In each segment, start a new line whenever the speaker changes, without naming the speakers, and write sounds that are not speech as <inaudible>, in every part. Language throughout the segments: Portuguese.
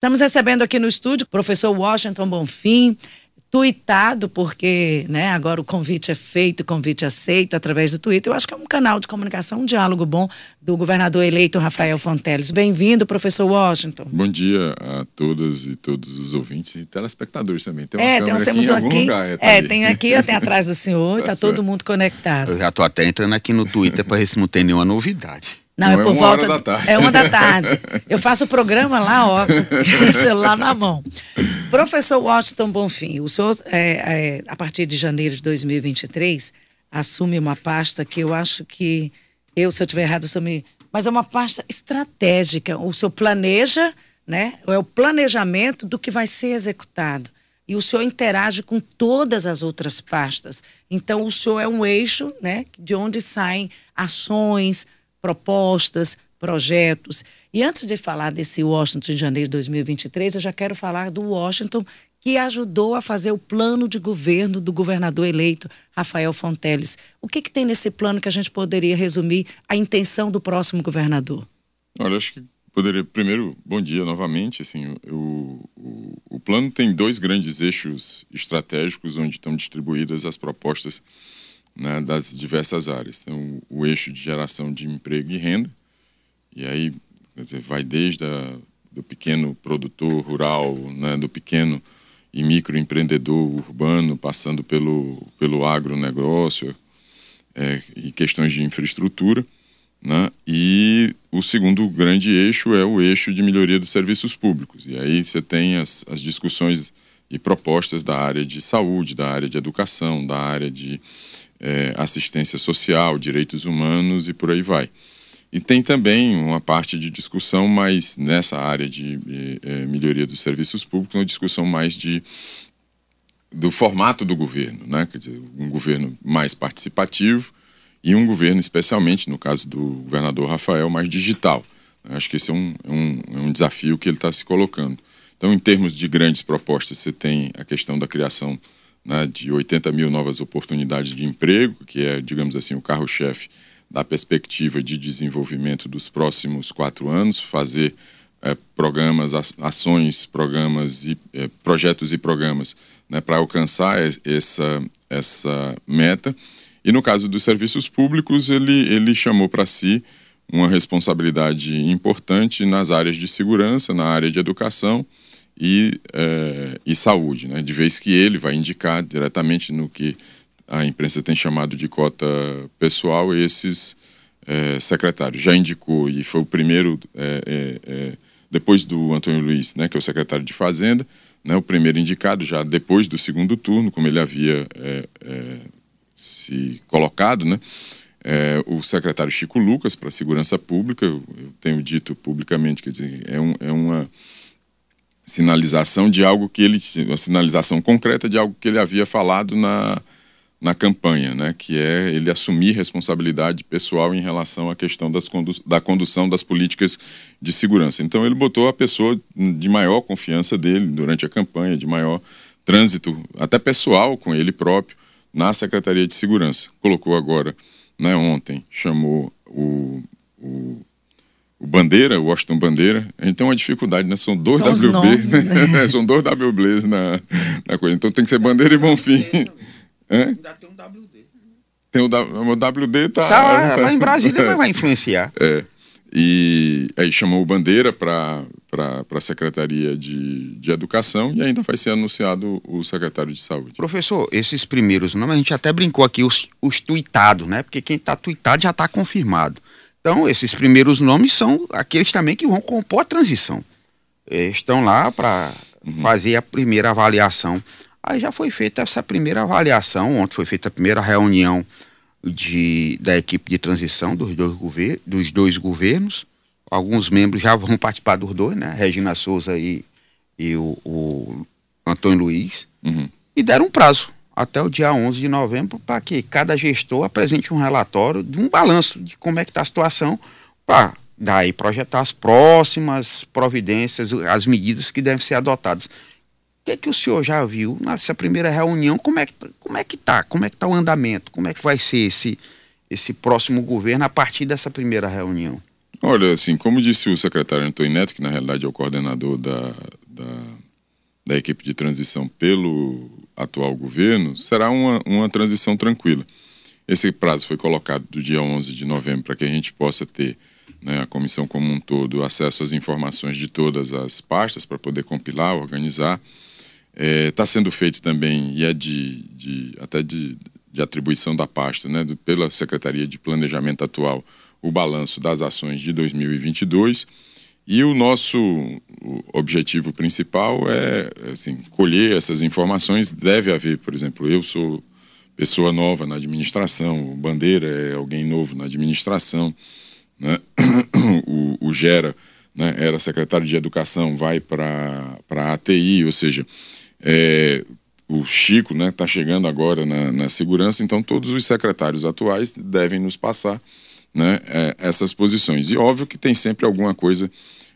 Estamos recebendo aqui no estúdio o professor Washington Bonfim, tuitado, porque né, agora o convite é feito, o convite aceito através do Twitter. Eu acho que é um canal de comunicação, um diálogo bom do governador eleito Rafael Fonteles. Bem-vindo, professor Washington.
Bom dia a todas e todos os ouvintes e telespectadores também.
Tem uma é, temos aqui, aqui lugar, é, tá é tem aqui, tem atrás do senhor, está <laughs> tá todo mundo conectado.
Eu já estou até entrando aqui no Twitter para ver se não tem nenhuma novidade.
Não, é Não, é por é volta. da tarde. É uma da <laughs> tarde. Eu faço o programa lá, ó, com o celular na mão. Professor Washington Bonfim, o senhor, é, é, a partir de janeiro de 2023, assume uma pasta que eu acho que, eu, se eu estiver errado, assumi. Mas é uma pasta estratégica. O senhor planeja, né? É o planejamento do que vai ser executado. E o senhor interage com todas as outras pastas. Então, o senhor é um eixo, né? De onde saem ações, propostas, projetos. E antes de falar desse Washington de janeiro de 2023, eu já quero falar do Washington que ajudou a fazer o plano de governo do governador eleito Rafael Fonteles. O que, que tem nesse plano que a gente poderia resumir a intenção do próximo governador?
Olha, acho que poderia. Primeiro, bom dia novamente. Assim, o, o, o plano tem dois grandes eixos estratégicos onde estão distribuídas as propostas né, das diversas áreas. Então, o eixo de geração de emprego e renda, e aí dizer, vai desde a, do pequeno produtor rural, né, do pequeno e microempreendedor urbano, passando pelo, pelo agronegócio é, e questões de infraestrutura. Né? E o segundo grande eixo é o eixo de melhoria dos serviços públicos. E aí você tem as, as discussões e propostas da área de saúde, da área de educação, da área de é, assistência social, direitos humanos e por aí vai. E tem também uma parte de discussão mais nessa área de é, melhoria dos serviços públicos, uma discussão mais de do formato do governo, né? Quer dizer, um governo mais participativo e um governo, especialmente no caso do governador Rafael, mais digital. Acho que esse é um, é um, é um desafio que ele está se colocando. Então, em termos de grandes propostas, você tem a questão da criação né, de 80 mil novas oportunidades de emprego, que é, digamos assim, o carro-chefe da perspectiva de desenvolvimento dos próximos quatro anos, fazer é, programas, ações, programas e é, projetos e programas né, para alcançar essa, essa meta. E no caso dos serviços públicos, ele, ele chamou para si uma responsabilidade importante nas áreas de segurança, na área de educação e, é, e saúde, né? de vez que ele vai indicar diretamente no que a imprensa tem chamado de cota pessoal esses é, secretários. Já indicou e foi o primeiro, é, depois do Antônio Luiz, né, que é o secretário de Fazenda, né, o primeiro indicado já depois do segundo turno, como ele havia se colocado, né, é, o secretário Chico Lucas para a Segurança Pública, eu, eu, tenho dito publicamente, quer dizer, é, um, é uma sinalização de algo que ele uma sinalização concreta de algo que ele havia falado na, na campanha, né, que é ele assumir responsabilidade pessoal em relação à questão das condu da condução das políticas de segurança. Então ele botou a pessoa de maior confiança dele durante a campanha, de maior trânsito, até pessoal com ele próprio, na Secretaria de Segurança. Colocou agora, né, ontem, chamou o, o o Bandeira, o Washington Bandeira. Então a dificuldade, né? São dois WB, nomes, né? <laughs> São dois WBs na, na coisa. Então tem que ser Bandeira e Bonfim. Ainda tem um WD. Tem o, o WD tá,
tá lá, tá, lá em Brasília, mas vai influenciar. <laughs>
É. E aí chamou o Bandeira para a Secretaria de, de Educação e ainda vai ser anunciado o secretário de Saúde.
Professor, esses primeiros nomes, a gente até brincou aqui, os, os tuitados, né? Porque quem está tuitado já está confirmado. Então, esses primeiros nomes são aqueles também que vão compor a transição. Estão lá para uhum. fazer a primeira avaliação. Aí já foi feita essa primeira avaliação, ontem foi feita a primeira reunião de, da equipe de transição dos dois, gover dos dois governos. Alguns membros já vão participar dos dois, né? Regina Souza e, e o, o Antônio Luiz. Uhum. E deram um prazo até o dia 11 de novembro para que cada gestor apresente um relatório de um balanço de como é que está a situação para daí projetar as próximas providências, as medidas que devem ser adotadas. O que é que o senhor já viu nessa primeira reunião? Como é que como é que tá? Como é que tá o andamento? Como é que vai ser esse esse próximo governo a partir dessa primeira reunião?
Olha, assim, como disse o secretário Antônio Neto, que na realidade é o coordenador da, da, da equipe de transição pelo atual governo, será uma, uma transição tranquila. Esse prazo foi colocado do dia 11 de novembro para que a gente possa ter, né, a comissão como um todo, acesso às informações de todas as pastas para poder compilar, organizar. Está é, tá sendo feito também, e é de, de até de, de, atribuição da pasta, né, do, pela Secretaria de Planejamento atual, o balanço das ações de 2022. E o nosso objetivo principal é assim, colher essas informações. Deve haver, por exemplo, eu sou pessoa nova na administração, o Bandeira é alguém novo na administração, né? <coughs> o, o Gera né, era secretário de Educação, vai para a ATI, ou seja, é, o Chico está né, tá chegando agora na, na, segurança, então todos os secretários atuais devem nos passar né, é, essas posições. E óbvio que tem sempre alguma coisa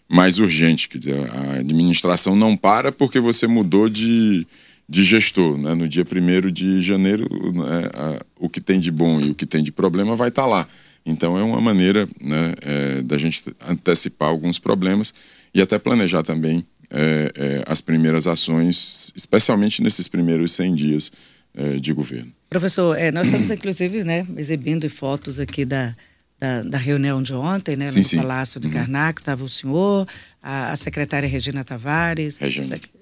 mais urgente, quer dizer, a administração não para porque você mudou de, de gestor. Né? No dia 1 de janeiro, né, a, o que tem de bom e o que tem de problema vai estar tá lá. Então, é uma maneira né, é, da gente antecipar alguns problemas e até planejar também é, é, as primeiras ações, especialmente nesses primeiros 100 dias é, de governo.
Professor, é, nós estamos, inclusive, né, exibindo fotos aqui da, da, da, reunião de ontem, né, sim, no sim. Palácio de uhum. Karnak, estava o senhor, a, a, secretária Regina Tavares,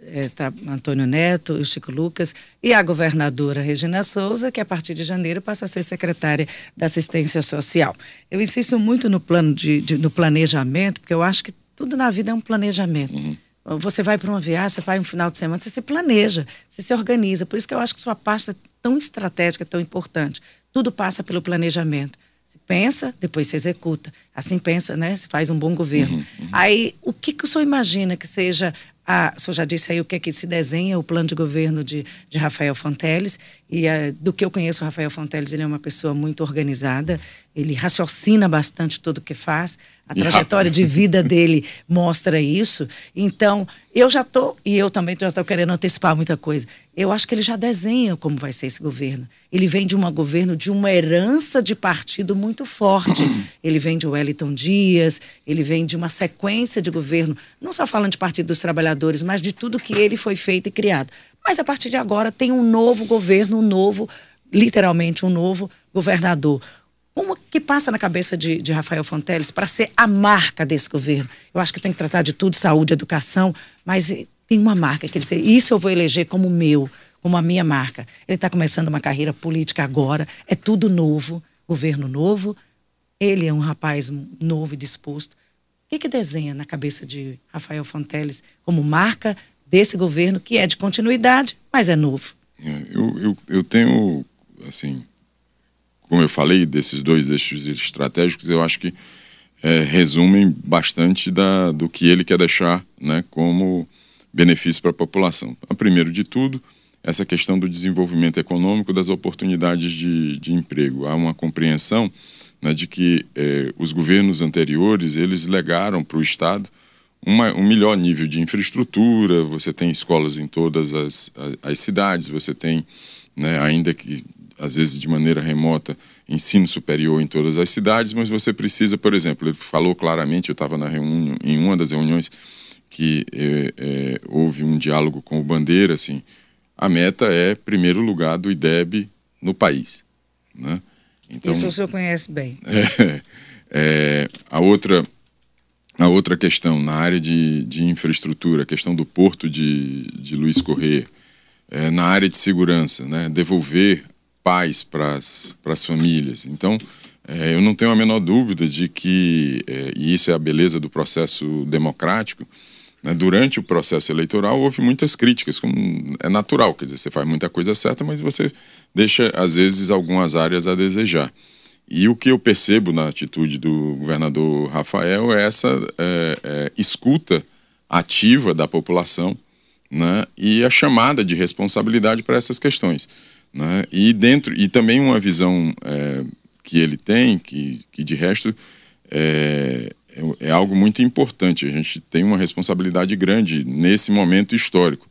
é, tá, Antônio Neto, o Chico Lucas e a governadora Regina Souza, que a partir de janeiro passa a ser secretária da Assistência Social. Eu insisto muito no plano de, de no planejamento, porque eu acho que tudo na vida é um planejamento. Uhum. Você vai para uma viagem, você vai um final de semana, você se planeja, você se organiza. Por isso que eu acho que sua pasta é tão estratégica, tão importante. Tudo passa pelo planejamento. Se pensa, depois se executa. Assim pensa, né? Se faz um bom governo. Uhum, uhum. Aí, o que, que o senhor imagina que seja a, o senhor já disse aí o que é que se desenha, o plano de governo de, de Rafael Fonteles. E uh, do que eu conheço, o Rafael Fonteles, ele é uma pessoa muito organizada, ele raciocina bastante tudo o que faz. A trajetória de vida dele mostra isso. Então, eu já estou, e eu também já estou querendo antecipar muita coisa. Eu acho que ele já desenha como vai ser esse governo. Ele vem de um governo de uma herança de partido muito forte. <clears throat> Ele vem de Wellington Dias, ele vem de uma sequência de governo, não só falando de Partido dos Trabalhadores, mas de tudo que ele foi feito e criado. Mas a partir de agora tem um novo governo, um novo, literalmente um novo governador. Como que passa na cabeça de, de Rafael Fonteles para ser a marca desse governo? Eu acho que tem que tratar de tudo, saúde, educação, mas tem uma marca que ele isso eu vou eleger como meu, como a minha marca. Ele está começando uma carreira política agora, é tudo novo, governo novo. Ele é um rapaz novo e disposto. O que, que desenha na cabeça de Rafael Fonteles como marca desse governo que é de continuidade, mas é novo?
É, eu, eu, eu tenho, assim, como eu falei, desses dois eixos estratégicos, eu acho que é, resumem bastante da, do que ele quer deixar né, como benefício para a população. A primeiro de tudo, essa questão do desenvolvimento econômico, das oportunidades de, de emprego. Há uma compreensão né, de que é, os governos anteriores eles legaram para o Estado uma, um melhor nível de infraestrutura, você tem escolas em todas as, as, as cidades, você tem, né, ainda que às vezes de maneira remota, ensino superior em todas as cidades, mas você precisa, por exemplo, ele falou claramente, eu estava em uma das reuniões que é, é, houve um diálogo com o Bandeira, assim, a meta é primeiro lugar do IDEB no país, né?
Então, Isso o senhor conhece bem. <laughs>
É, é, a outra a outra questão na área de, de infraestrutura, a questão do porto de, de Luiz Corrêa, é, na área de segurança, né, devolver paz para as famílias. Então, é, eu não tenho a menor dúvida de que, é, e isso é a beleza do processo democrático, né, durante o processo eleitoral houve muitas críticas, como é natural, quer dizer, você faz muita coisa certa, mas você deixa, às vezes, algumas áreas a desejar. E o que eu percebo na atitude do governador Rafael é essa é, escuta ativa da população né, e a chamada de responsabilidade para essas questões. Né? E dentro e também uma visão é, que ele tem, que, que de resto é, é, é, algo muito importante. A gente tem uma responsabilidade grande nesse momento histórico.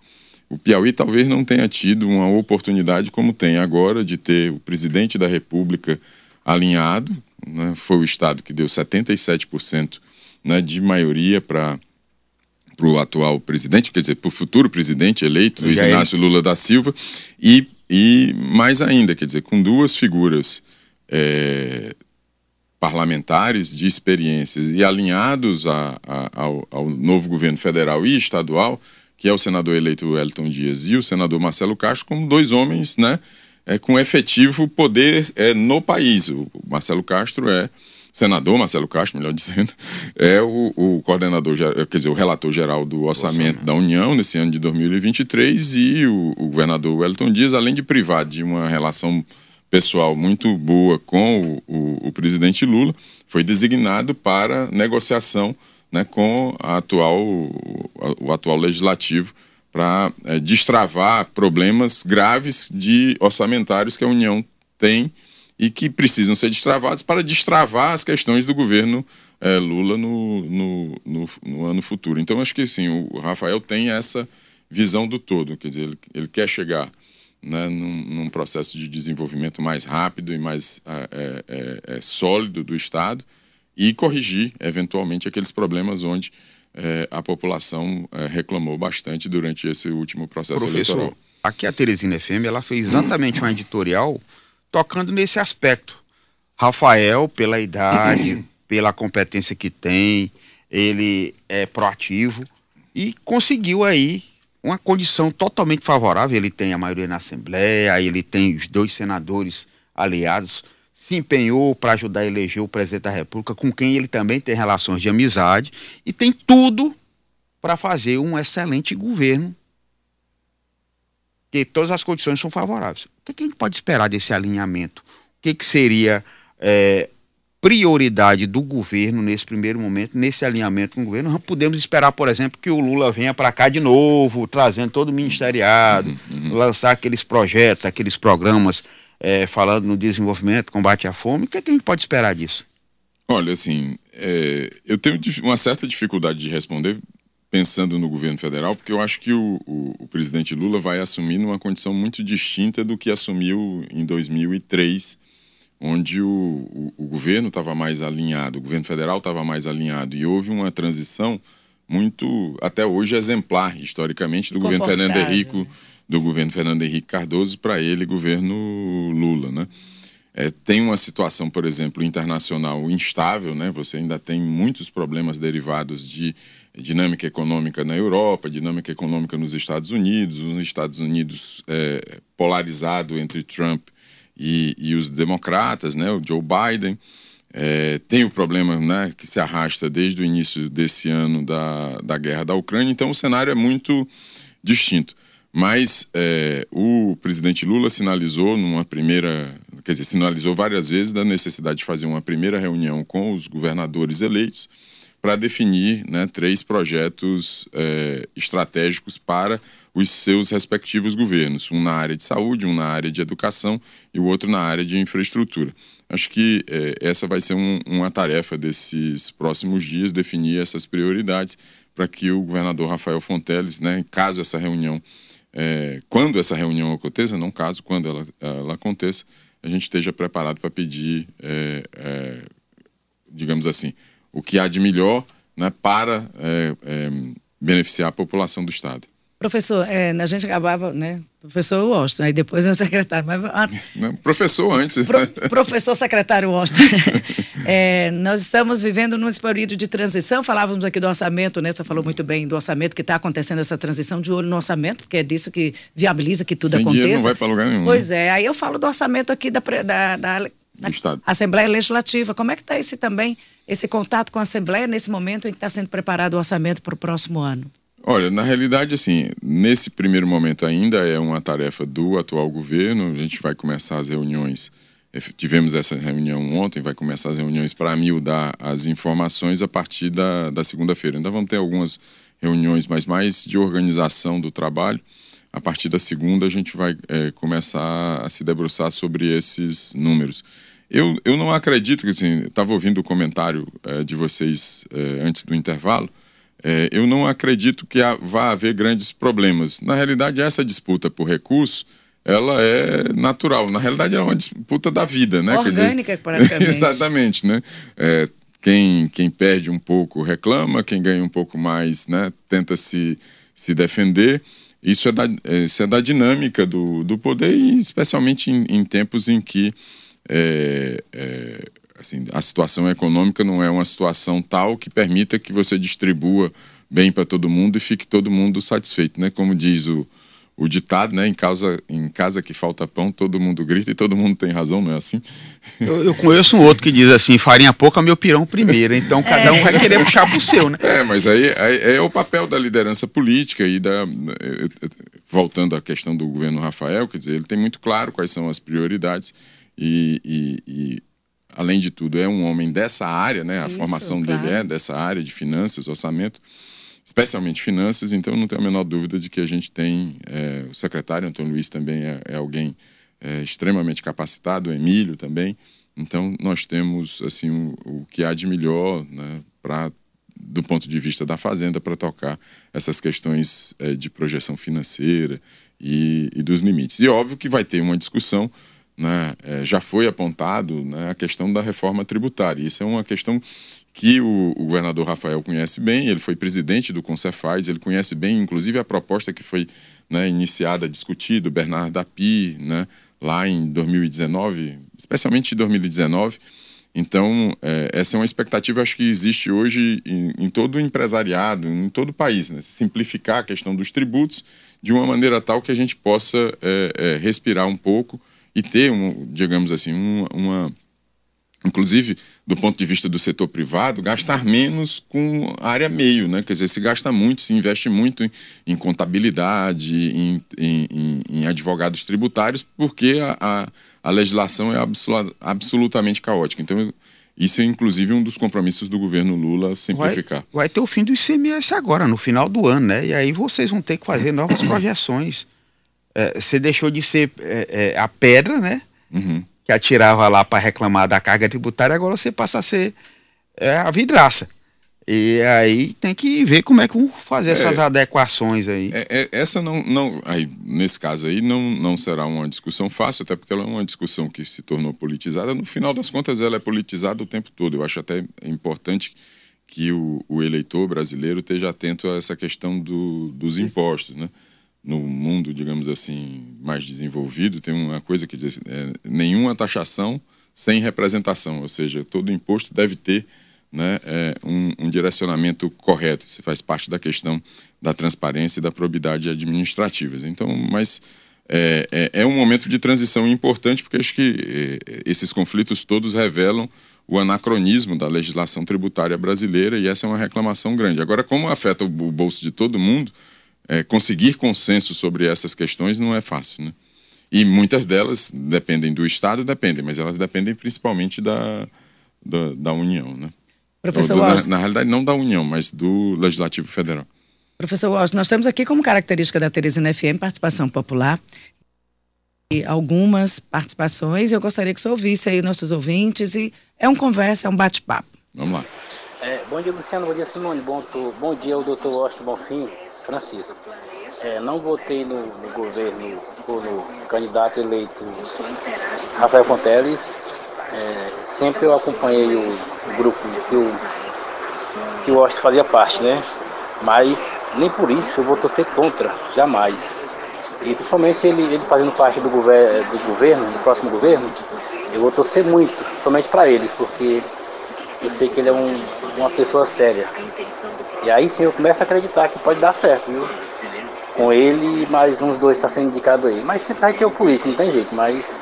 O Piauí talvez não tenha tido uma oportunidade como tem agora de ter o presidente da República alinhado, né, foi o estado que deu 77% né, de maioria para para o atual presidente, quer dizer, para o futuro presidente eleito, Luiz Inácio Lula da Silva, e, e mais ainda, quer dizer, com duas figuras é, parlamentares de experiências e alinhados a, a, ao, ao, novo governo federal e estadual, que é o senador eleito Wellington Dias e o senador Marcelo Castro, como dois homens né, é, com efetivo poder é, no país. O Marcelo Castro é senador Marcelo Castro, melhor dizendo, <laughs> é o, o coordenador, quer dizer, o relator geral do orçamento, da União nesse ano de 2023 e o, o governador Wellington Dias, além de privar de uma relação pessoal muito boa com o, o, o presidente Lula, foi designado para negociação né, com a atual, o, o atual legislativo para é, destravar problemas graves de orçamentários que a União tem e que precisam ser destravados para destravar as questões do governo é, Lula no, no, no, no, ano futuro. Então, acho que sim, o Rafael tem essa visão do todo, quer dizer, ele, ele quer chegar né, num, num, processo de desenvolvimento mais rápido e mais é, é, é, sólido do Estado e corrigir, eventualmente, aqueles problemas onde é, a população é, reclamou bastante durante esse último processo Professor, eleitoral.
Aqui a Teresina FM ela fez exatamente um editorial tocando nesse aspecto. Rafael, pela idade, <clears throat> pela competência que tem, ele é proativo e conseguiu aí uma condição totalmente favorável. Ele tem a maioria na Assembleia, ele tem os dois senadores aliados, se empenhou para ajudar a eleger o presidente da República, com quem ele também tem relações de amizade, e tem tudo para fazer um excelente governo, que todas as condições são favoráveis. O que a gente pode esperar desse alinhamento? O que, que seria é, prioridade do governo nesse primeiro momento, nesse alinhamento com o governo. Não podemos esperar, por exemplo, que o Lula venha para cá de novo, trazendo todo o ministeriado, uhum, uhum. lançar aqueles projetos, aqueles programas é, falando no desenvolvimento, combate à fome. O que, é que a gente pode esperar disso?
Olha, assim, é, eu tenho uma certa dificuldade de responder pensando no governo federal, porque eu acho que o, o, o presidente Lula vai assumir numa condição muito distinta do que assumiu em 2003 onde o, o, governo estava mais alinhado, o governo federal estava mais alinhado, e houve uma transição muito, até hoje, exemplar, historicamente, do governo Fernando Henrique, do governo Fernando Henrique Cardoso para ele, governo Lula, né? É, tem uma situação, por exemplo, internacional instável, né? Você ainda tem muitos problemas derivados de dinâmica econômica na Europa, dinâmica econômica nos Estados Unidos, os Estados Unidos é, polarizado entre Trump e, e os democratas, né, o Joe Biden. É, tem o problema né, que se arrasta desde o início desse ano da, da guerra da Ucrânia, então o cenário é muito distinto. Mas é, o presidente Lula sinalizou numa primeira, quer dizer, sinalizou várias vezes da necessidade de fazer uma primeira reunião com os governadores eleitos para definir né, três projetos é, estratégicos para os seus respectivos governos, um na área de saúde, um na área de educação e o outro na área de infraestrutura. Acho que é, essa vai ser um, uma tarefa desses próximos dias, definir essas prioridades para que o governador Rafael Fonteles, né, caso essa reunião, é, quando essa reunião aconteça, não caso, quando ela, ela aconteça, a gente esteja preparado para pedir, é, é, digamos assim, o que há de melhor né, para é, é, beneficiar a população do Estado.
Professor, é, a gente acabava, né? Professor Washington, aí depois é o secretário. Mas, ah,
Não, professor antes.
Pro, professor secretário Washington. <laughs> é, nós estamos vivendo num período de transição. Falávamos aqui do orçamento, né? Você falou muito bem do orçamento, que está acontecendo essa transição de olho no orçamento, porque é disso que viabiliza que tudo
Sem
aconteça.
Não vai para lugar nenhum.
Pois é, aí eu falo do orçamento aqui da, da, da Assembleia Legislativa. Como é que está esse também, esse contato com a Assembleia nesse momento em que está sendo preparado o orçamento para o próximo ano?
Olha, na realidade, assim, nesse primeiro momento ainda é uma tarefa do atual governo. A gente vai começar as reuniões. Tivemos essa reunião ontem, vai começar as reuniões para miudar as informações a partir da, da segunda-feira. Ainda vamos ter algumas reuniões, mas mais de organização do trabalho. A partir da segunda, a gente vai é, começar a se debruçar sobre esses números. Eu, eu não acredito que, assim, estava ouvindo o comentário é, de vocês é, antes do intervalo, é, eu não acredito que há, vá haver grandes problemas. Na realidade, essa disputa por recurso ela é natural. Na realidade, é uma disputa da vida, né?
Orgânica, dizer, praticamente. <laughs>
exatamente, né? Quem, quem perde um pouco reclama, quem ganha um pouco mais, né? Tenta se, se defender. Isso é da, isso é da dinâmica do, do poder, e especialmente em, em tempos em que é, é, assim, a situação econômica não é uma situação tal que permita que você distribua bem para todo mundo e fique todo mundo satisfeito, né? Como diz o, o ditado, né? Em casa, em casa que falta pão, todo mundo grita e todo mundo tem razão, não é assim?
Eu, eu conheço um outro que diz assim, farinha pouca, meu pirão primeiro. Então cada é. um vai querer puxar pro seu, né?
É, mas aí, aí, é o papel da liderança política e da voltando à questão do governo Rafael, quer dizer, ele tem muito claro quais são as prioridades e, e, e além de tudo é um homem dessa área, né? A Isso, formação claro. dele é dessa área de finanças, orçamento especialmente finanças, então não tenho a menor dúvida de que a gente tem é, o secretário Antônio Luiz também é, é alguém é, extremamente capacitado, o Emílio também. Então nós temos assim o, o que há de melhor, né, para do ponto de vista da fazenda para tocar essas questões é, de projeção financeira e, e, dos limites. E óbvio que vai ter uma discussão, né, é, já foi apontado né, a questão da reforma tributária. Isso é uma questão que o, o, governador Rafael conhece bem, ele foi presidente do Concefaz, ele conhece bem, inclusive, a proposta que foi né, iniciada, discutida, o Bernardo Dapi, né, lá em 2019, especialmente em 2019. Então, é, essa é uma expectativa, acho que existe hoje em, em todo o empresariado, em todo o país, né? simplificar a questão dos tributos de uma maneira tal que a gente possa é, é, respirar um pouco e ter, um, digamos assim, uma, uma inclusive do ponto de vista do setor privado, gastar menos com a área meio, né? Quer dizer, se gasta muito, se investe muito em, em contabilidade, em, em, em, advogados tributários, porque a, a, a legislação é absolut, absolutamente caótica. Então, isso é inclusive um dos compromissos do governo Lula simplificar.
Vai, vai ter o fim do ICMS agora, no final do ano, né? E aí vocês vão ter que fazer novas projeções. É, você deixou de ser é, é, a pedra, né? Uhum que atirava lá para reclamar da carga tributária, agora você passa a ser a vidraça. E aí tem que ver como é que vão fazer é, essas adequações aí.
É, é, essa não, não aí, nesse caso aí, não, não será uma discussão fácil, até porque ela é uma discussão que se tornou politizada. No final das contas, ela é politizada o tempo todo. Eu acho até importante que o, o eleitor brasileiro esteja atento a essa questão do, dos impostos, né? No mundo, digamos assim, mais desenvolvido, tem uma coisa que diz é, nenhuma taxação sem representação, ou seja, todo imposto deve ter né, é, um, um, direcionamento correto. Isso faz parte da questão da transparência e da probidade administrativas. Então, mas é, é, é um momento de transição importante porque acho que é, esses conflitos todos revelam o anacronismo da legislação tributária brasileira e essa é uma reclamação grande. Agora, como afeta o bolso de todo mundo, é, conseguir consenso sobre essas questões não é fácil, né? E muitas delas dependem do Estado, dependem, mas elas dependem principalmente da, da, da União, né?
Professor
do, na, na, realidade, não da União, mas do Legislativo Federal.
Professor Walsh, nós temos aqui como característica da Teresina FM participação popular e algumas participações. Eu gostaria que o senhor ouvisse aí nossos ouvintes e é um conversa, é um bate-papo.
Vamos lá.
É, bom dia, Luciano. Bom dia, Simone. Bom, bom dia, o doutor Walsh Bonfim. Francisco. É, não votei no, no, governo ou no candidato eleito Rafael Fonteles. É, sempre eu acompanhei o, o grupo que o, que o fazia parte, né? Mas nem por isso eu vou torcer contra, jamais. E principalmente ele, ele fazendo parte do, gover do governo, do próximo governo, eu vou torcer muito, somente para ele, porque eu sei que ele é um, uma pessoa séria. E aí sim eu começo a acreditar que pode dar certo, viu? Com ele mais uns dois está sendo indicado aí. Mas sempre vai ter o político, não tem jeito, mas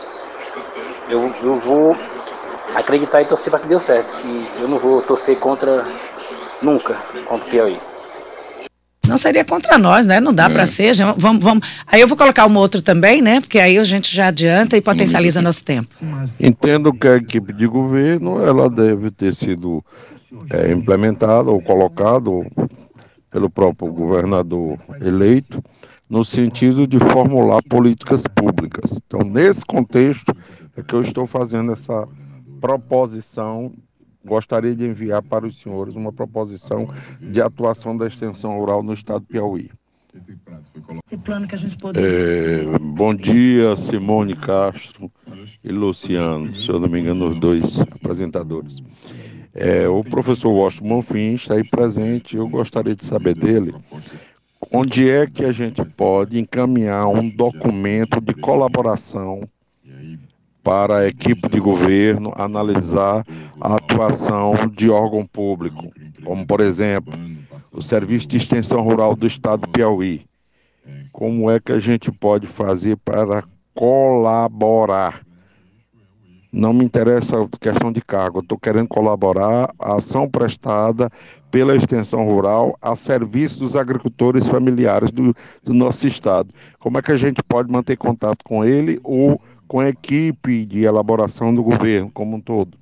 eu, eu vou acreditar e torcer para que deu certo. E eu não vou torcer contra nunca contra o Piauí.
Não seria contra nós, né? Não dá é. para ser. Já, vamos, vamos. Aí eu vou colocar um outro também, né? Porque aí a gente já adianta e potencializa nosso tempo.
Entendo que a equipe de governo ela deve ter sido é, implementada ou colocada pelo próprio governador eleito no sentido de formular políticas públicas. Então, nesse contexto é que eu estou fazendo essa proposição gostaria de enviar para os senhores uma proposição de atuação da extensão rural no estado do Piauí. Esse plano que a gente poderia... É, bom dia, Simone Castro e Luciano, se eu não me engano, os dois apresentadores. É, o professor Washington Bonfim está aí presente. Eu gostaria de saber dele onde é que a gente pode encaminhar um documento de colaboração para a equipe de governo analisar a atuação de órgão público, como por exemplo o Serviço de Extensão Rural do Estado do Piauí. Como é que a gente pode fazer para colaborar? Não me interessa a questão de cargo, estou querendo colaborar a ação prestada pela extensão rural a serviço dos agricultores familiares do, do nosso estado. Como é que a gente pode manter contato com ele ou com a equipe de elaboração do governo como um todo?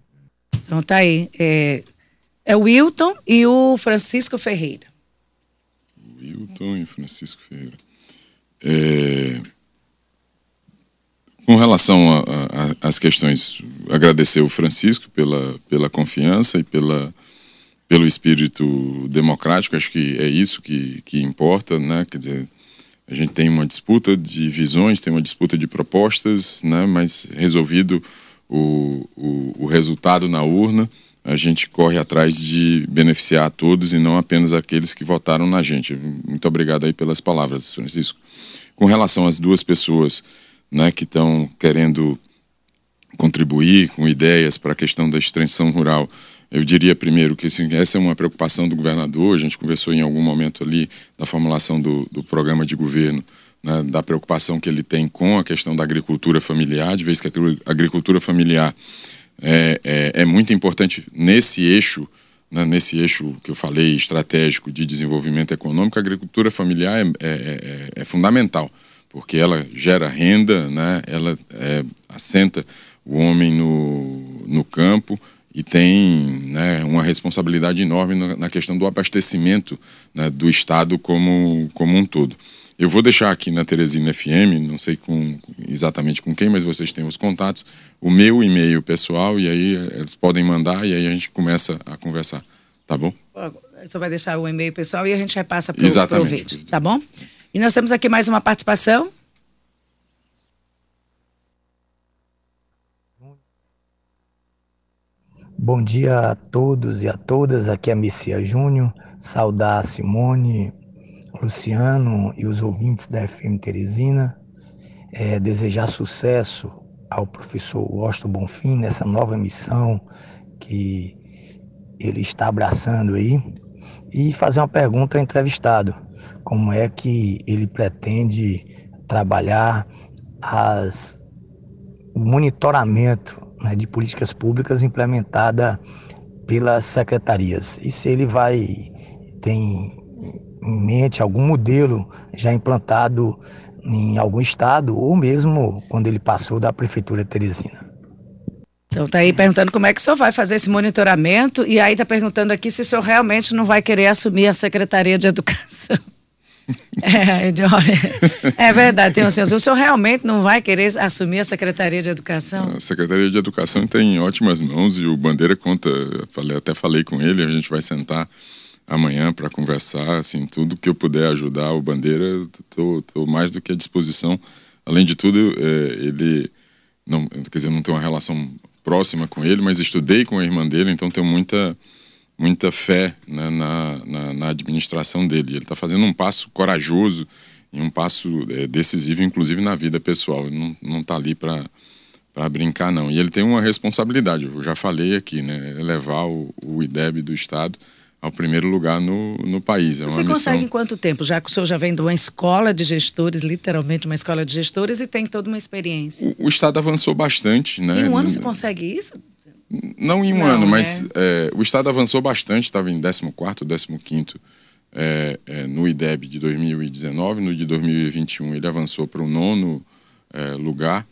Então tá aí. É, é o Wilton e o Francisco Ferreira.
Wilton e Francisco Ferreira. É, com relação às questões, agradecer o Francisco pela, pela confiança e pela, pelo espírito democrático, acho que é isso que, que importa, né? Quer dizer, a gente tem uma disputa de visões, tem uma disputa de propostas, né? Mas resolvido o, o, o resultado na urna, a gente corre atrás de beneficiar a todos e não apenas aqueles que votaram na gente. Muito obrigado aí pelas palavras, Francisco. Com relação às duas pessoas né, que estão querendo contribuir com ideias para a questão da extensão rural, eu diria primeiro que assim, essa é uma preocupação do governador, a gente conversou em algum momento ali da formulação do, do programa de governo, né, da preocupação que ele tem com a questão da agricultura familiar, de vez que a agricultura familiar é, é, é muito importante nesse eixo, né, nesse eixo que eu falei, estratégico de desenvolvimento econômico, a agricultura familiar é, é, é, é fundamental, porque ela gera renda, né, ela é, assenta o homem no, no campo e tem né, uma responsabilidade enorme na questão do abastecimento né, do Estado como, como um todo. Eu vou deixar aqui na Teresina FM, não sei com, exatamente com quem, mas vocês têm os contatos, o meu e-mail pessoal, e aí eles podem mandar e aí a gente começa a conversar. Tá bom?
Você vai deixar o e-mail pessoal e a gente repassa para o vídeo, tá bom? E nós temos aqui mais uma participação.
Bom dia a todos e a todas. Aqui é a Messia Júnior. Saudar a Simone, Luciano e os ouvintes da FM Teresina. É, desejar sucesso ao professor Washington Bonfim nessa nova missão que ele está abraçando aí. E fazer uma pergunta ao entrevistado: como é que ele pretende trabalhar as, o monitoramento né, de políticas públicas implementada pelas secretarias? E se ele vai tem em mente algum modelo já implantado em algum estado ou mesmo quando ele passou da prefeitura Teresina.
Então tá aí perguntando como é que o senhor vai fazer esse monitoramento e aí tá perguntando aqui se o senhor realmente não vai querer assumir a Secretaria de Educação. <laughs> É, é verdade, tem um senhor. O senhor realmente não vai querer assumir a Secretaria de Educação?
A Secretaria de Educação tem ótimas mãos e o Bandeira conta, falei, até falei com ele, a gente vai sentar amanhã para conversar, assim, tudo que eu puder ajudar o Bandeira, estou mais do que à disposição. Além de tudo, é, ele, não, quer dizer, não tenho uma relação próxima com ele, mas estudei com a irmã dele, então tenho muita, muita fé né, na, na, na, administração dele. Ele está fazendo um passo corajoso e um passo é, decisivo, inclusive na vida pessoal. Ele não está ali para para brincar não. E ele tem uma responsabilidade, eu já falei aqui, né, levar o, o IDEB do estado ao primeiro lugar no, no país.
É Você missão... consegue em quanto tempo? Já que o senhor já vem de uma escola de gestores, literalmente uma escola de gestores, e tem toda uma experiência.
O, o Estado avançou bastante, né?
Em um ano você consegue isso?
Não em um Não, ano, né? mas é, o Estado avançou bastante, estava em 14 15 é, é, no IDEB de 2019, no de 2021 ele avançou para o nono é, lugar.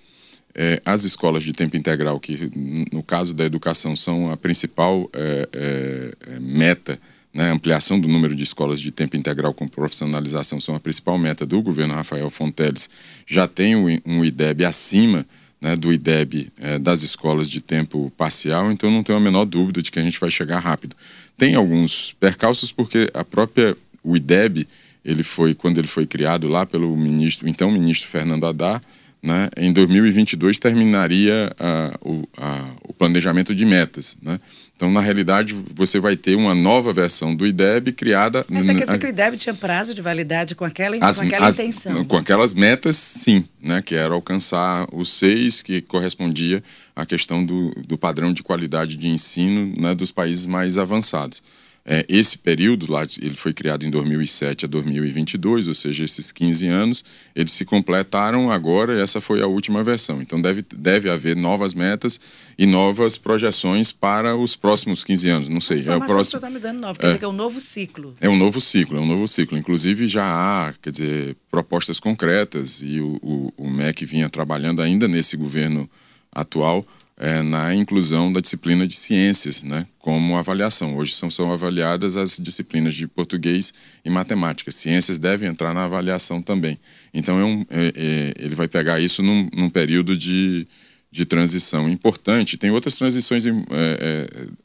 É, as escolas de tempo integral, que no caso da educação são a principal é, meta, né, ampliação do número de escolas de tempo integral com profissionalização são a principal meta do governo. Rafael Fonteles, já tem um IDEB acima né, do IDEB é, das escolas de tempo parcial, então não tenho a menor dúvida de que a gente vai chegar rápido. Tem alguns percalços porque a própria o IDEB ele foi quando ele foi criado lá pelo ministro, então ministro Fernando Haddad, né, em 2022 terminaria o, a, o, planejamento de metas. Né? Então, na realidade, você vai ter uma nova versão do IDEB criada.
Mas você quer dizer que o IDEB tinha prazo de validade com aquela, as, com aquela as, intenção?
Com aquelas metas, sim, né, que era alcançar os seis, que correspondia à questão do, do padrão de qualidade de ensino né, dos países mais avançados. É, esse período lá, ele foi criado em 2007 a 2022, ou seja, esses 15 anos, eles se completaram agora e essa foi a última versão. Então deve, deve haver novas metas e novas projeções para os próximos 15 anos. Não sei.
é
o próximo. Que
você está me dando nova, quer é, dizer que é um novo ciclo.
É um novo ciclo, é um novo ciclo. Inclusive já há, quer dizer, propostas concretas e o, o, o MEC vinha trabalhando ainda nesse governo atual é, na inclusão da disciplina de ciências, né, como avaliação. Hoje são, são avaliadas as disciplinas de português e matemática. Ciências devem entrar na avaliação também. Então, é um, é, é, ele vai pegar isso num, num, período de, de transição importante. Tem outras transições é,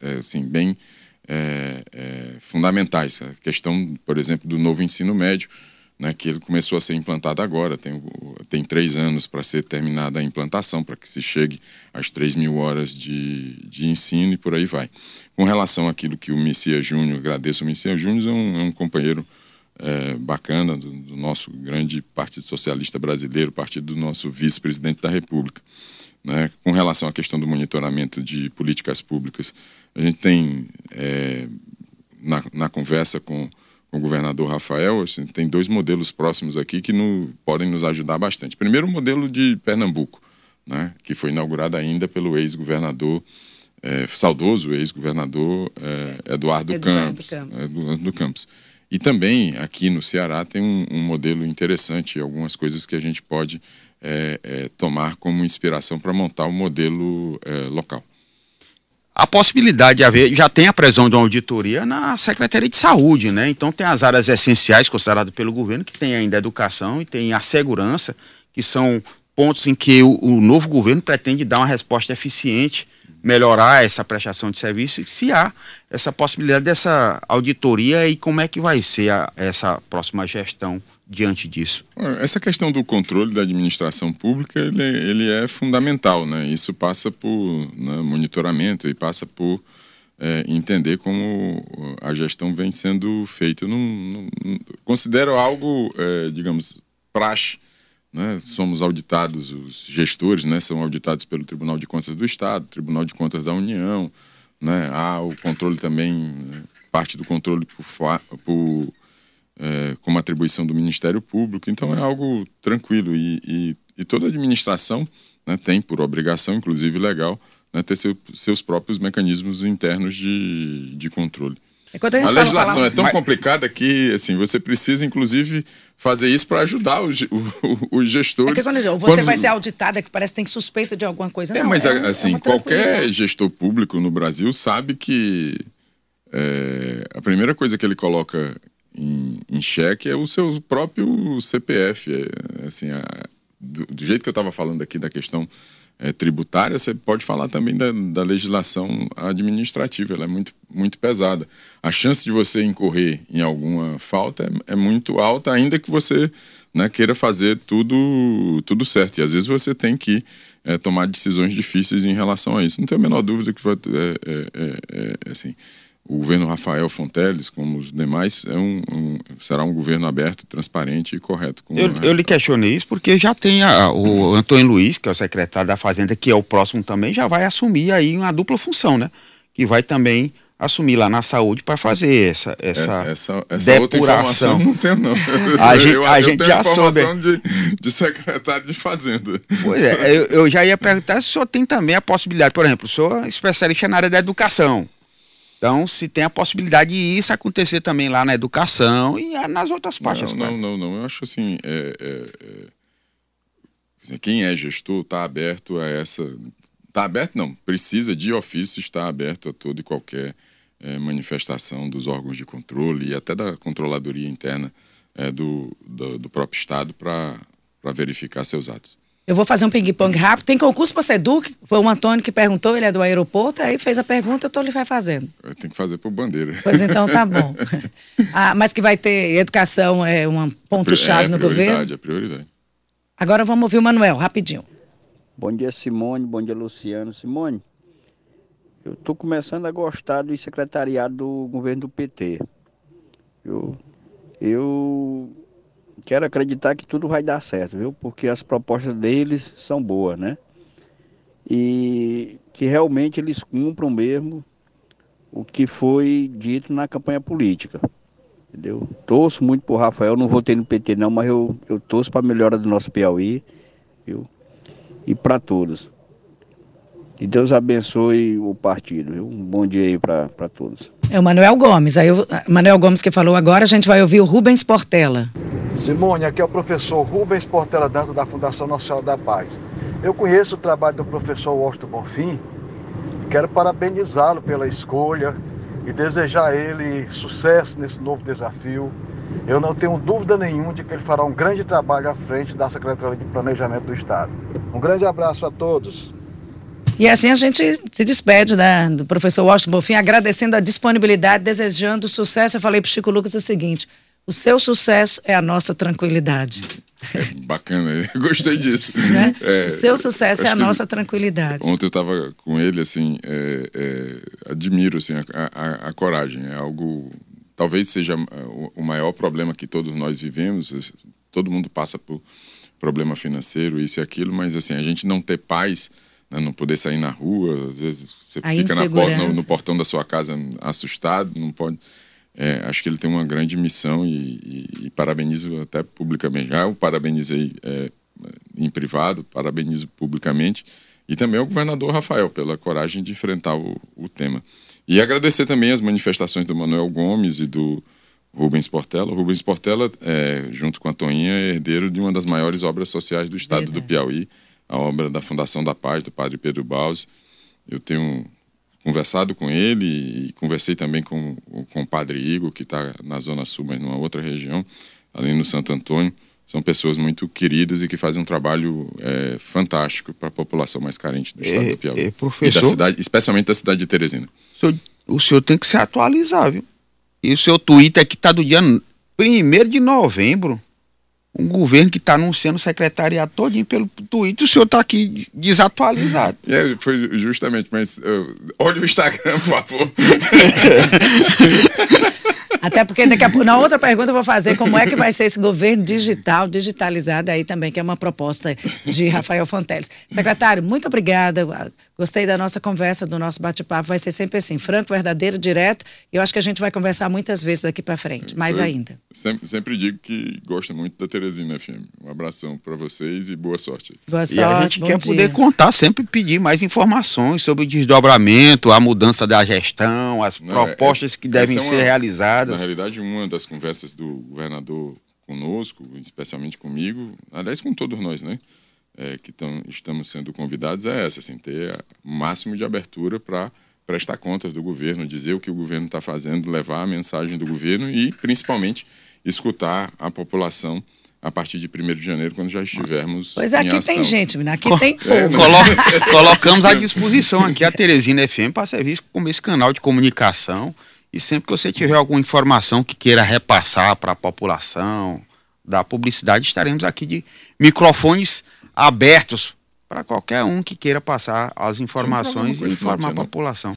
é, assim, bem fundamentais. A questão, por exemplo, do novo ensino médio né, que ele começou a ser implantado agora, tem, tem três anos para ser terminada a implantação, para que se chegue às 3 mil horas de, de ensino e por aí vai. Com relação àquilo que o Messias Júnior, agradeço o Messias Júnior, é um, é um companheiro é, bacana do, do, nosso grande Partido Socialista Brasileiro, partido do nosso vice-presidente da República. Né? Com relação à questão do monitoramento de políticas públicas, a gente tem, é, na, na conversa com com o governador Rafael, assim, tem dois modelos próximos aqui que no, podem nos ajudar bastante. Primeiro, o modelo de Pernambuco, né, que foi inaugurado ainda pelo ex-governador, é, saudoso ex-governador é, Eduardo, Eduardo, Campos. Campos. Eduardo Campos. E também aqui no Ceará tem um, um modelo interessante, algumas coisas que a gente pode é, tomar como inspiração para montar o um modelo local
a possibilidade de haver, já tem a previsão de uma auditoria na Secretaria de Saúde, né? Então tem as áreas essenciais consideradas pelo governo, que tem ainda a educação e tem a segurança, que são pontos em que o, o novo governo pretende dar uma resposta eficiente, melhorar essa prestação de serviço, e se há essa possibilidade dessa auditoria e como é que vai ser a, essa próxima gestão diante disso?
Essa questão do controle da administração pública ele, ele é fundamental, né? Isso passa por né, monitoramento e passa por é, entender como a gestão vem sendo feita. Não, não, considero algo, é, digamos, praxe. Né? Somos auditados, os gestores né, são auditados pelo Tribunal de Contas do Estado, Tribunal de Contas da União. Né? Há o controle também, né? parte do controle por, por é, como atribuição do Ministério Público, então é algo tranquilo e, e, e toda administração né, tem por obrigação, inclusive legal, né, ter seu, seus próprios mecanismos internos de, de controle. A, a, legislação é tão mas... complicada que assim você precisa, inclusive, fazer isso para ajudar os, os gestores. É
quando, você quando... vai ser auditada, que parece que tem suspeita de alguma coisa.
É,
Não,
mas é, assim, qualquer gestor público no Brasil sabe que é, a primeira coisa que ele coloca em, em xeque é o seu próprio CPF. É, assim, a, do, do, jeito que eu estava falando aqui da questão é, tributária, você pode falar também da, da, legislação administrativa, ela é muito, muito pesada. A chance de você incorrer em alguma falta é, é muito alta, ainda que você né, queira fazer tudo, tudo certo. E às vezes você tem que é, tomar decisões difíceis em relação a isso. Não tenho a menor dúvida que vai, é, é, é assim, o governo Rafael Fonteles, como os demais, é um, um, será um governo aberto, transparente e correto.
eu, eu lhe questionei isso porque já tem a, o Antônio Luiz, que é o secretário da Fazenda, que é o próximo também, já vai assumir aí uma dupla função, né? Que vai também assumir lá na saúde para fazer essa essa,
é, essa, essa depuração. não tenho não. <laughs>
A gente, eu, a gente já soube.
De, de secretário de Fazenda.
Pois é, eu, eu já ia perguntar se o senhor tem também a possibilidade, por exemplo, o senhor é especialista na área da educação. Então, se tem a possibilidade de isso acontecer também lá na educação e nas outras partes.
Não, não, não, não, Eu acho assim, é, é, é, quem é gestor está aberto a essa. Está aberto, não. Precisa de ofício estar aberto a toda e qualquer é, manifestação dos órgãos de controle e até da controladoria interna é, do, do, do próprio Estado para verificar seus atos.
Eu vou fazer um ping-pong rápido. Tem concurso para Seduc? Foi o Antônio que perguntou, ele é do aeroporto, aí fez a pergunta, então ele vai fazendo.
Tem que fazer por bandeira.
Pois então tá bom. <laughs> ah, mas que vai ter educação, é um ponto-chave é, no governo? É
prioridade, é prioridade.
Agora vamos ouvir o Manuel, rapidinho.
Bom dia, Simone. Bom dia, Luciano. Simone, eu estou começando a gostar do secretariado do governo do PT. Eu, eu quero acreditar que tudo vai dar certo, viu? Porque as propostas deles são boas, né? E que realmente eles cumpram mesmo o que foi dito na campanha política. Entendeu? Torço muito por Rafael, não votei no PT não, mas eu, eu torço para a melhora do nosso Piauí, viu? E para todos. E Deus abençoe o partido, viu? Um bom dia aí para todos.
É o Manuel Gomes. Aí o Manuel Gomes que falou agora, a gente vai ouvir o Rubens Portela.
Simone, aqui é o professor Rubens Portela Dantas da Fundação Nacional da Paz. Eu conheço o trabalho do professor Washington Bonfim, quero parabenizá-lo pela escolha e desejar a ele sucesso nesse novo desafio. Eu não tenho dúvida nenhuma de que ele fará um grande trabalho à frente da Secretaria de Planejamento do Estado. Um grande abraço a todos.
E assim a gente se despede né, do professor Washington Bonfim, agradecendo a disponibilidade, desejando sucesso. Eu falei para o Chico Lucas o seguinte: o seu sucesso é a nossa tranquilidade.
É bacana, gostei disso.
Né? É, o seu sucesso é a nossa tranquilidade.
Ontem eu estava com ele, assim, é, é, admiro assim, a, a, a, coragem. É algo, talvez seja o, o maior problema que todos nós vivemos. Todo mundo passa por problema financeiro, isso e aquilo, mas assim, a gente não ter paz, né, não poder sair na rua, às vezes você a fica na porta, no, no portão da sua casa assustado, não pode é, acho que ele tem uma grande missão e, e, e parabenizo até publicamente. Já o parabenizei é, em privado, parabenizo publicamente. E também ao governador Rafael pela coragem de enfrentar o, o tema. E agradecer também as manifestações do Manuel Gomes e do Rubens Portela. O Rubens Portela, é, junto com a Toinha, é herdeiro de uma das maiores obras sociais do estado Verdade. do Piauí, a obra da Fundação da Paz, do padre Pedro Baus. Eu tenho conversado com ele e conversei também com, o padre Igor, que está na Zona Sul, mas numa outra região, ali no Santo Antônio. São pessoas muito queridas e que fazem um trabalho é, fantástico para a população mais carente do estado é, do Piauí. É,
professor,
e da cidade, especialmente da cidade de Teresina.
O senhor, o senhor tem que se atualizar, viu? E o seu Twitter aqui está do dia 1 de novembro um governo que está anunciando o secretariado todinho pelo Twitter, o senhor está aqui desatualizado.
É, foi justamente, mas uh, olha o Instagram, por favor. <laughs>
Até porque daqui a pouco, na outra pergunta eu vou fazer como é que vai ser esse governo digital, digitalizado aí também, que é uma proposta de Rafael Fonteles. Secretário, muito obrigada. Gostei da nossa conversa, do nosso bate-papo. Vai ser sempre assim, franco, verdadeiro, direto. E eu acho que a gente vai conversar muitas vezes daqui para frente, mais Foi, ainda.
Sempre, sempre, digo que gosto muito da Teresina FM. Um abração para vocês e boa sorte.
Boa sorte.
E a gente quer dia. poder contar, sempre pedir mais informações sobre o desdobramento, a mudança da gestão, as Não, propostas essa, que devem é uma, ser realizadas.
Na realidade, uma das conversas do governador conosco, especialmente comigo, aliás, com todos nós, né? É, que tão, estamos sendo convidados é essa, assim, ter o máximo de abertura para prestar contas do governo, dizer o que o governo está fazendo, levar a mensagem do governo e, principalmente, escutar a população a partir de 1 de janeiro, quando já estivermos.
Pois aqui
ação.
tem gente, aqui Co tem povo. É, <laughs>
colocamos à disposição aqui a Teresina FM para servir como esse canal de comunicação e sempre que você tiver alguma informação que queira repassar para a população, da publicidade, estaremos aqui de microfones abertos para qualquer um que queira passar as informações e informar a população.